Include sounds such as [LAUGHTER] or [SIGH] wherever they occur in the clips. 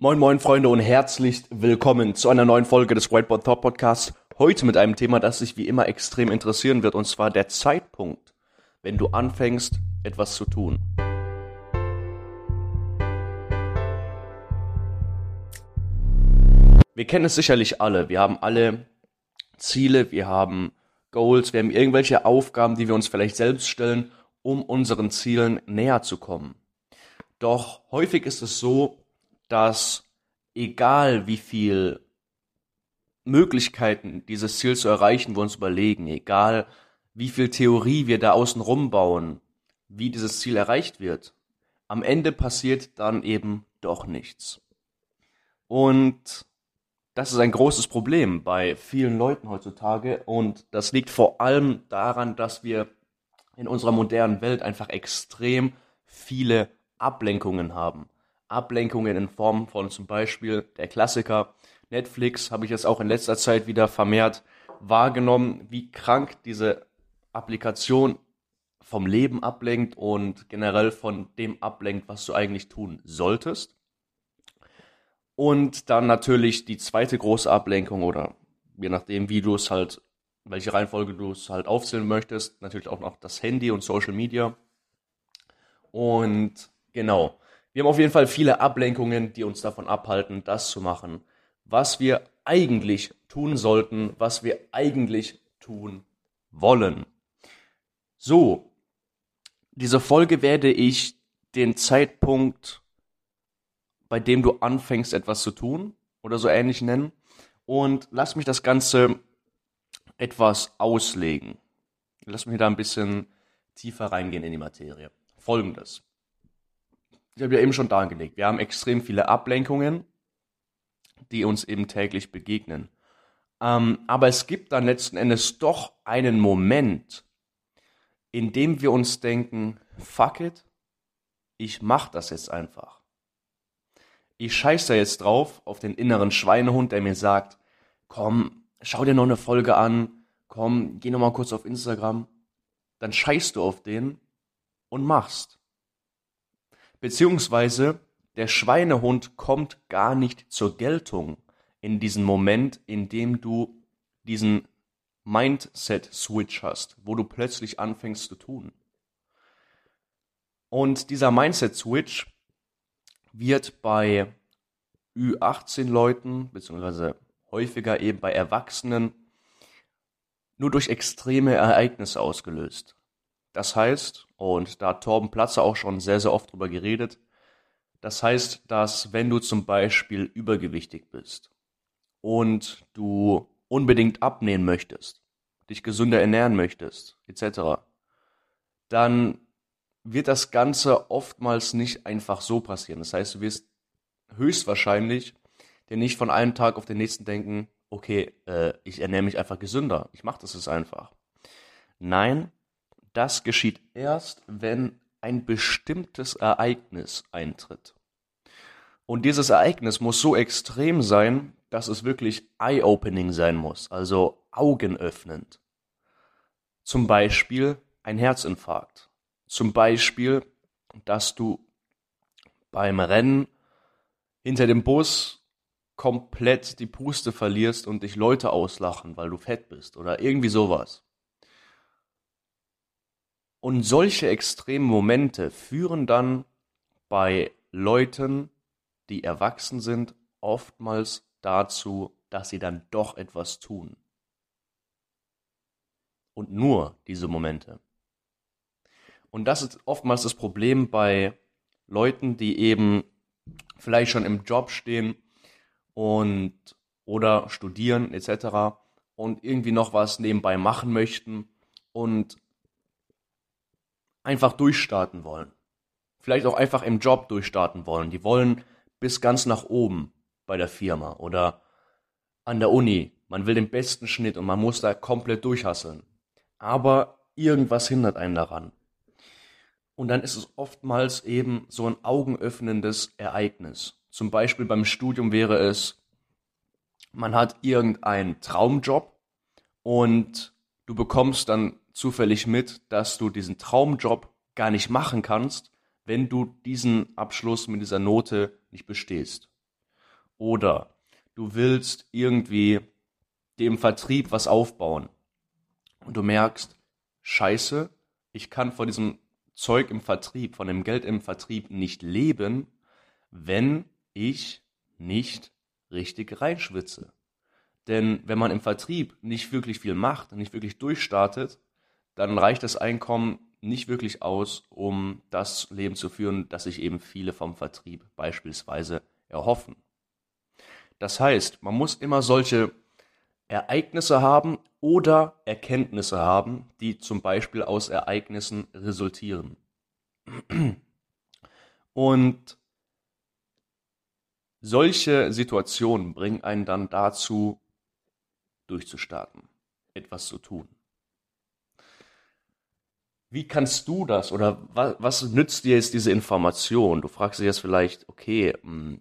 Moin moin Freunde und herzlich willkommen zu einer neuen Folge des Whiteboard Thought Podcasts. Heute mit einem Thema, das sich wie immer extrem interessieren wird, und zwar der Zeitpunkt, wenn du anfängst, etwas zu tun. Wir kennen es sicherlich alle. Wir haben alle Ziele, wir haben Goals, wir haben irgendwelche Aufgaben, die wir uns vielleicht selbst stellen, um unseren Zielen näher zu kommen. Doch häufig ist es so, dass egal wie viel Möglichkeiten, dieses Ziel zu erreichen, wir uns überlegen, egal wie viel Theorie wir da außen rumbauen, wie dieses Ziel erreicht wird, am Ende passiert dann eben doch nichts. Und das ist ein großes Problem bei vielen Leuten heutzutage und das liegt vor allem daran, dass wir in unserer modernen Welt einfach extrem viele Ablenkungen haben. Ablenkungen in Form von zum Beispiel der Klassiker Netflix habe ich jetzt auch in letzter Zeit wieder vermehrt wahrgenommen, wie krank diese Applikation vom Leben ablenkt und generell von dem ablenkt, was du eigentlich tun solltest. Und dann natürlich die zweite große Ablenkung oder je nachdem, wie du es halt, welche Reihenfolge du es halt aufzählen möchtest, natürlich auch noch das Handy und Social Media. Und genau, wir haben auf jeden Fall viele Ablenkungen, die uns davon abhalten, das zu machen, was wir eigentlich tun sollten, was wir eigentlich tun wollen. So, diese Folge werde ich den Zeitpunkt, bei dem du anfängst, etwas zu tun oder so ähnlich nennen. Und lass mich das Ganze etwas auslegen. Lass mich da ein bisschen tiefer reingehen in die Materie. Folgendes ich habe ja eben schon dargelegt, wir haben extrem viele Ablenkungen, die uns eben täglich begegnen. Ähm, aber es gibt dann letzten Endes doch einen Moment, in dem wir uns denken, fuck it, ich mach das jetzt einfach. Ich scheiße jetzt drauf auf den inneren Schweinehund, der mir sagt, komm, schau dir noch eine Folge an, komm, geh noch mal kurz auf Instagram. Dann scheißt du auf den und machst. Beziehungsweise der Schweinehund kommt gar nicht zur Geltung in diesem Moment, in dem du diesen Mindset-Switch hast, wo du plötzlich anfängst zu tun. Und dieser Mindset-Switch wird bei Ü18-Leuten, beziehungsweise häufiger eben bei Erwachsenen, nur durch extreme Ereignisse ausgelöst. Das heißt, und da hat Torben Platzer auch schon sehr, sehr oft drüber geredet, das heißt, dass wenn du zum Beispiel übergewichtig bist und du unbedingt abnehmen möchtest, dich gesünder ernähren möchtest, etc., dann wird das Ganze oftmals nicht einfach so passieren. Das heißt, du wirst höchstwahrscheinlich dir nicht von einem Tag auf den nächsten denken, okay, äh, ich ernähre mich einfach gesünder, ich mache das jetzt einfach. Nein, das geschieht erst, wenn ein bestimmtes Ereignis eintritt. Und dieses Ereignis muss so extrem sein, dass es wirklich eye-opening sein muss, also augenöffnend. Zum Beispiel ein Herzinfarkt. Zum Beispiel, dass du beim Rennen hinter dem Bus komplett die Puste verlierst und dich Leute auslachen, weil du fett bist oder irgendwie sowas. Und solche extremen Momente führen dann bei Leuten, die erwachsen sind, oftmals dazu, dass sie dann doch etwas tun. Und nur diese Momente. Und das ist oftmals das Problem bei Leuten, die eben vielleicht schon im Job stehen und oder studieren etc. und irgendwie noch was nebenbei machen möchten und einfach durchstarten wollen. Vielleicht auch einfach im Job durchstarten wollen. Die wollen bis ganz nach oben bei der Firma oder an der Uni. Man will den besten Schnitt und man muss da komplett durchhasseln. Aber irgendwas hindert einen daran. Und dann ist es oftmals eben so ein augenöffnendes Ereignis. Zum Beispiel beim Studium wäre es, man hat irgendeinen Traumjob und du bekommst dann zufällig mit, dass du diesen Traumjob gar nicht machen kannst, wenn du diesen Abschluss mit dieser Note nicht bestehst. Oder du willst irgendwie dem Vertrieb was aufbauen und du merkst, scheiße, ich kann von diesem Zeug im Vertrieb, von dem Geld im Vertrieb nicht leben, wenn ich nicht richtig reinschwitze. Denn wenn man im Vertrieb nicht wirklich viel macht, nicht wirklich durchstartet, dann reicht das Einkommen nicht wirklich aus, um das Leben zu führen, das sich eben viele vom Vertrieb beispielsweise erhoffen. Das heißt, man muss immer solche Ereignisse haben oder Erkenntnisse haben, die zum Beispiel aus Ereignissen resultieren. Und solche Situationen bringen einen dann dazu, durchzustarten, etwas zu tun. Wie kannst du das oder was, was nützt dir jetzt diese Information? Du fragst dich jetzt vielleicht, okay, mh, hm,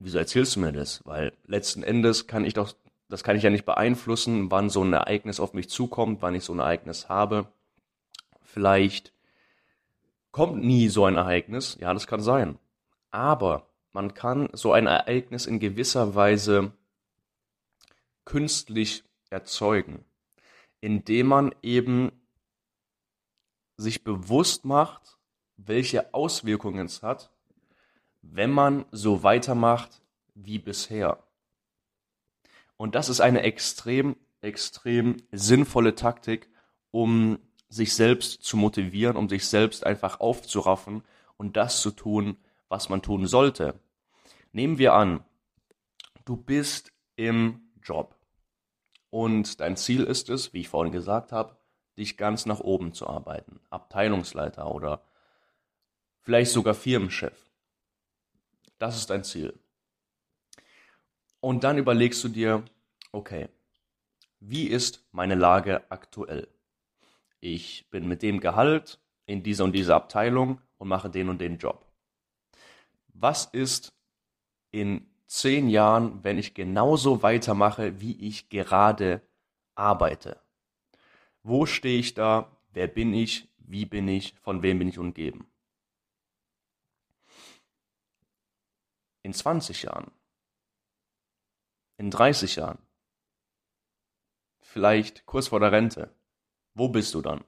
wieso erzählst du mir das? Weil letzten Endes kann ich doch, das kann ich ja nicht beeinflussen, wann so ein Ereignis auf mich zukommt, wann ich so ein Ereignis habe. Vielleicht kommt nie so ein Ereignis, ja, das kann sein. Aber man kann so ein Ereignis in gewisser Weise künstlich erzeugen, indem man eben sich bewusst macht, welche Auswirkungen es hat, wenn man so weitermacht wie bisher. Und das ist eine extrem, extrem sinnvolle Taktik, um sich selbst zu motivieren, um sich selbst einfach aufzuraffen und das zu tun, was man tun sollte. Nehmen wir an, du bist im Job und dein Ziel ist es, wie ich vorhin gesagt habe, dich ganz nach oben zu arbeiten, Abteilungsleiter oder vielleicht sogar Firmenchef. Das ist dein Ziel. Und dann überlegst du dir, okay, wie ist meine Lage aktuell? Ich bin mit dem Gehalt in dieser und dieser Abteilung und mache den und den Job. Was ist in zehn Jahren, wenn ich genauso weitermache, wie ich gerade arbeite? Wo stehe ich da? Wer bin ich? Wie bin ich? Von wem bin ich umgeben? In 20 Jahren? In 30 Jahren? Vielleicht kurz vor der Rente? Wo bist du dann?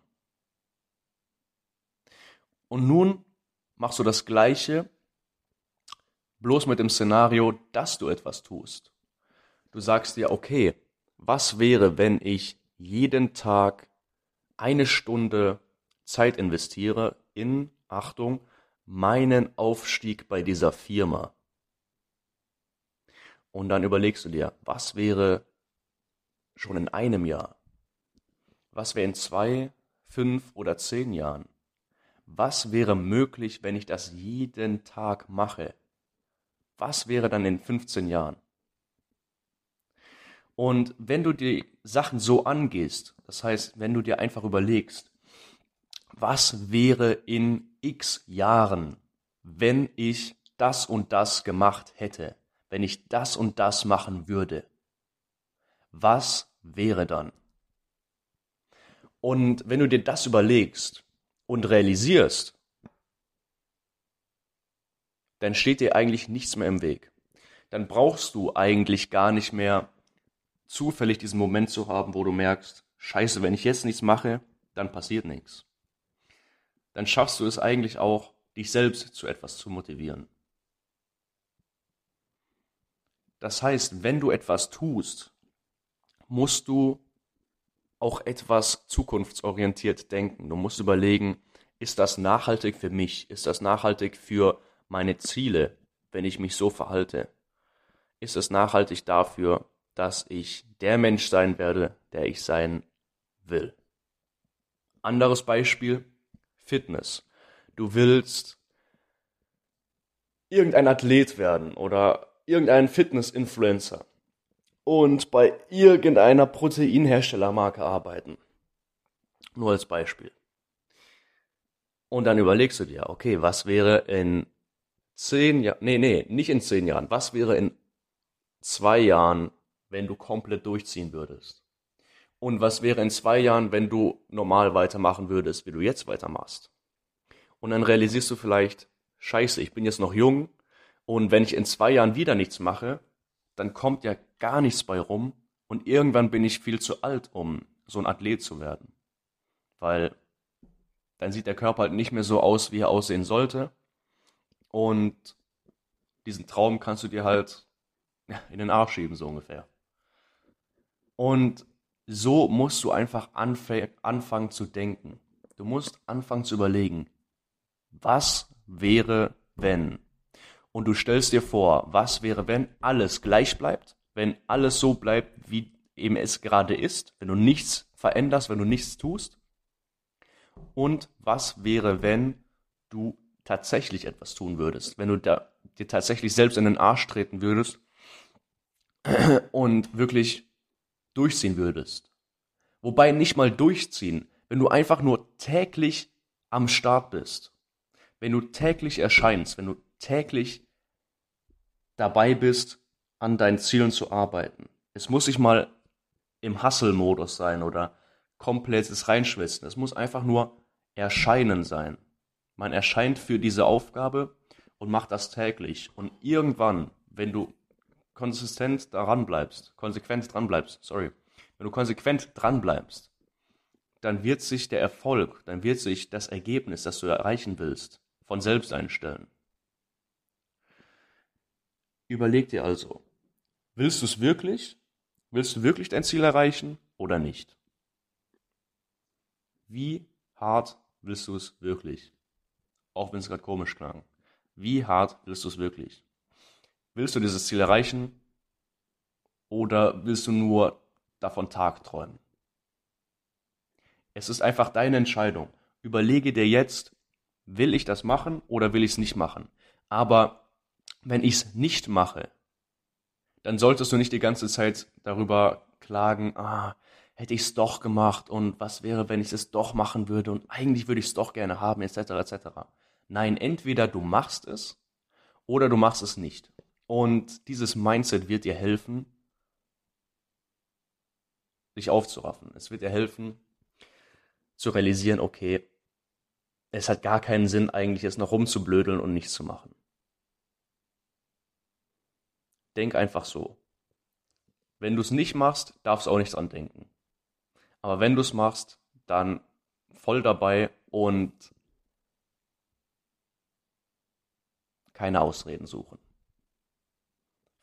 Und nun machst du das Gleiche, bloß mit dem Szenario, dass du etwas tust. Du sagst dir, okay, was wäre, wenn ich jeden Tag eine Stunde Zeit investiere in, Achtung, meinen Aufstieg bei dieser Firma. Und dann überlegst du dir, was wäre schon in einem Jahr? Was wäre in zwei, fünf oder zehn Jahren? Was wäre möglich, wenn ich das jeden Tag mache? Was wäre dann in 15 Jahren? Und wenn du die Sachen so angehst, das heißt, wenn du dir einfach überlegst, was wäre in x Jahren, wenn ich das und das gemacht hätte, wenn ich das und das machen würde, was wäre dann? Und wenn du dir das überlegst und realisierst, dann steht dir eigentlich nichts mehr im Weg. Dann brauchst du eigentlich gar nicht mehr zufällig diesen Moment zu haben, wo du merkst, scheiße, wenn ich jetzt nichts mache, dann passiert nichts. Dann schaffst du es eigentlich auch, dich selbst zu etwas zu motivieren. Das heißt, wenn du etwas tust, musst du auch etwas zukunftsorientiert denken. Du musst überlegen, ist das nachhaltig für mich? Ist das nachhaltig für meine Ziele, wenn ich mich so verhalte? Ist es nachhaltig dafür, dass ich der Mensch sein werde, der ich sein will. Anderes Beispiel, Fitness. Du willst irgendein Athlet werden oder irgendein Fitness-Influencer und bei irgendeiner Proteinherstellermarke arbeiten. Nur als Beispiel. Und dann überlegst du dir, okay, was wäre in zehn Jahren, nee, nee, nicht in zehn Jahren, was wäre in zwei Jahren, wenn du komplett durchziehen würdest? Und was wäre in zwei Jahren, wenn du normal weitermachen würdest, wie du jetzt weitermachst? Und dann realisierst du vielleicht, scheiße, ich bin jetzt noch jung Und wenn ich in zwei Jahren wieder nichts mache, dann kommt ja gar nichts bei rum und irgendwann bin ich viel zu alt, um so ein Athlet zu werden. Weil dann sieht der Körper halt nicht mehr so aus, wie er aussehen sollte. Und diesen Traum kannst du dir halt in den Arsch schieben, so ungefähr. Und so musst du einfach anfangen zu denken. Du musst anfangen zu überlegen, was wäre, wenn? Und du stellst dir vor, was wäre, wenn alles gleich bleibt, wenn alles so bleibt, wie eben es gerade ist, wenn du nichts veränderst, wenn du nichts tust? Und was wäre, wenn du tatsächlich etwas tun würdest, wenn du da, dir tatsächlich selbst in den Arsch treten würdest und wirklich durchziehen würdest? Wobei nicht mal durchziehen, wenn du einfach nur täglich am Start bist, wenn du täglich erscheinst, wenn du täglich dabei bist, an deinen Zielen zu arbeiten. Es muss nicht mal im Hustle-Modus sein oder komplettes Reinschwitzen. Es muss einfach nur Erscheinen sein. Man erscheint für diese Aufgabe und macht das täglich. Und irgendwann, wenn du konsistent daran bleibst, konsequent dran bleibst, sorry, wenn du konsequent dran bleibst, dann wird sich der Erfolg, dann wird sich das Ergebnis, das du erreichen willst, von selbst einstellen. Überleg dir also, willst du es wirklich? Willst du wirklich dein Ziel erreichen oder nicht? Wie hart willst du es wirklich? Auch wenn es gerade komisch klang. Wie hart willst du es wirklich? Willst du dieses Ziel erreichen oder willst du nur davon tagträumen? Es ist einfach deine Entscheidung. Überlege dir jetzt, will ich das machen oder will ich es nicht machen? Aber wenn ich es nicht mache, dann solltest du nicht die ganze Zeit darüber klagen, ah, hätte ich es doch gemacht und was wäre, wenn ich es doch machen würde und eigentlich würde ich es doch gerne haben, etc. etc. Nein, entweder du machst es oder du machst es nicht. Und dieses Mindset wird dir helfen, dich aufzuraffen. Es wird dir helfen, zu realisieren, okay, es hat gar keinen Sinn, eigentlich jetzt noch rumzublödeln und nichts zu machen. Denk einfach so. Wenn du es nicht machst, darfst du auch nichts dran denken. Aber wenn du es machst, dann voll dabei und keine Ausreden suchen.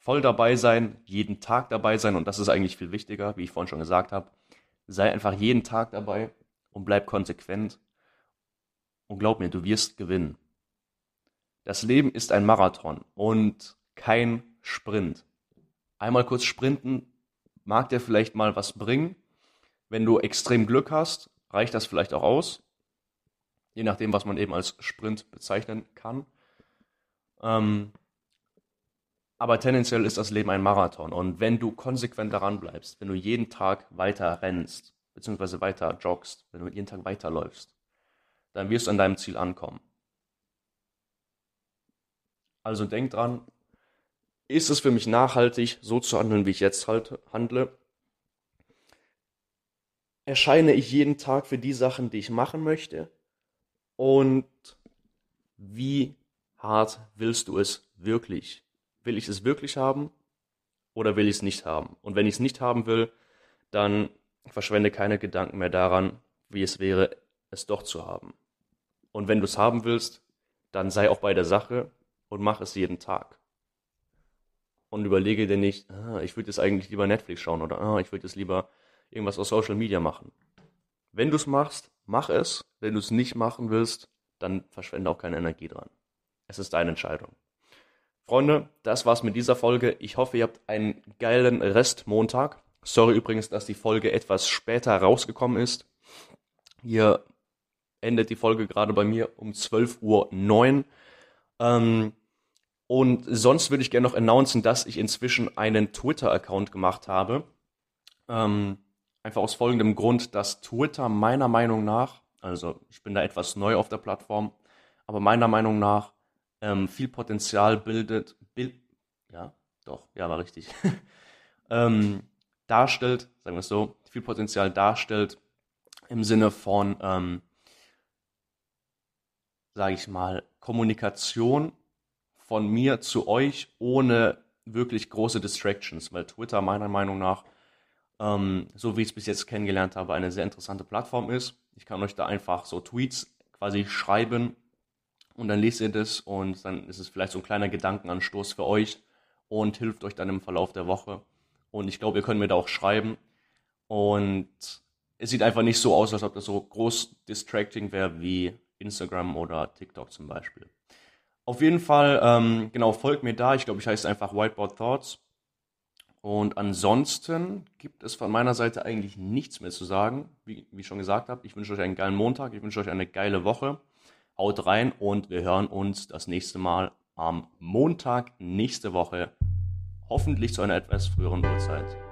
Voll dabei sein, jeden Tag dabei sein und das ist eigentlich viel wichtiger, wie ich vorhin schon gesagt habe. Sei einfach jeden Tag dabei und bleib konsequent. Und glaub mir, du wirst gewinnen. Das Leben ist ein Marathon und kein Sprint. Einmal kurz sprinten mag dir vielleicht mal was bringen. Wenn du extrem Glück hast, reicht das vielleicht auch aus. Je nachdem, was man eben als Sprint bezeichnen kann. Ähm, aber tendenziell ist das Leben ein Marathon. Und wenn du konsequent daran bleibst, wenn du jeden Tag weiter rennst, beziehungsweise weiter joggst, wenn du jeden Tag weiterläufst, dann wirst du an deinem Ziel ankommen. Also denk dran, ist es für mich nachhaltig, so zu handeln, wie ich jetzt halt handle? Erscheine ich jeden Tag für die Sachen, die ich machen möchte? Und wie hart willst du es wirklich? Will ich es wirklich haben oder will ich es nicht haben? Und wenn ich es nicht haben will, dann verschwende keine Gedanken mehr daran, wie es wäre, es doch zu haben. Und wenn du es haben willst, dann sei auch bei der Sache und mach es jeden Tag. Und überlege dir nicht, ah, ich würde jetzt eigentlich lieber Netflix schauen oder ah, ich würde jetzt lieber irgendwas auf Social Media machen. Wenn du es machst, mach es. Wenn du es nicht machen willst, dann verschwende auch keine Energie dran. Es ist deine Entscheidung. Freunde, das war's mit dieser Folge. Ich hoffe, ihr habt einen geilen Restmontag. Sorry übrigens, dass die Folge etwas später rausgekommen ist. Hier endet die Folge gerade bei mir um 12.09 Uhr. Ähm, und sonst würde ich gerne noch announcen, dass ich inzwischen einen Twitter-Account gemacht habe. Ähm, einfach aus folgendem Grund, dass Twitter meiner Meinung nach, also ich bin da etwas neu auf der Plattform, aber meiner Meinung nach ähm, viel Potenzial bildet, bil ja, doch, ja, war richtig, [LAUGHS] ähm, darstellt, sagen wir es so, viel Potenzial darstellt im Sinne von, ähm, sage ich mal, Kommunikation von mir zu euch ohne wirklich große Distractions, weil Twitter meiner Meinung nach, ähm, so wie ich es bis jetzt kennengelernt habe, eine sehr interessante Plattform ist. Ich kann euch da einfach so Tweets quasi schreiben und dann lest ihr das und dann ist es vielleicht so ein kleiner Gedankenanstoß für euch und hilft euch dann im Verlauf der Woche. Und ich glaube, ihr könnt mir da auch schreiben. Und es sieht einfach nicht so aus, als ob das so groß distracting wäre wie Instagram oder TikTok zum Beispiel. Auf jeden Fall, ähm, genau, folgt mir da. Ich glaube, ich heiße einfach Whiteboard Thoughts. Und ansonsten gibt es von meiner Seite eigentlich nichts mehr zu sagen. Wie, wie ich schon gesagt habe, ich wünsche euch einen geilen Montag, ich wünsche euch eine geile Woche. Haut rein und wir hören uns das nächste Mal am Montag nächste Woche. Hoffentlich zu einer etwas früheren Uhrzeit.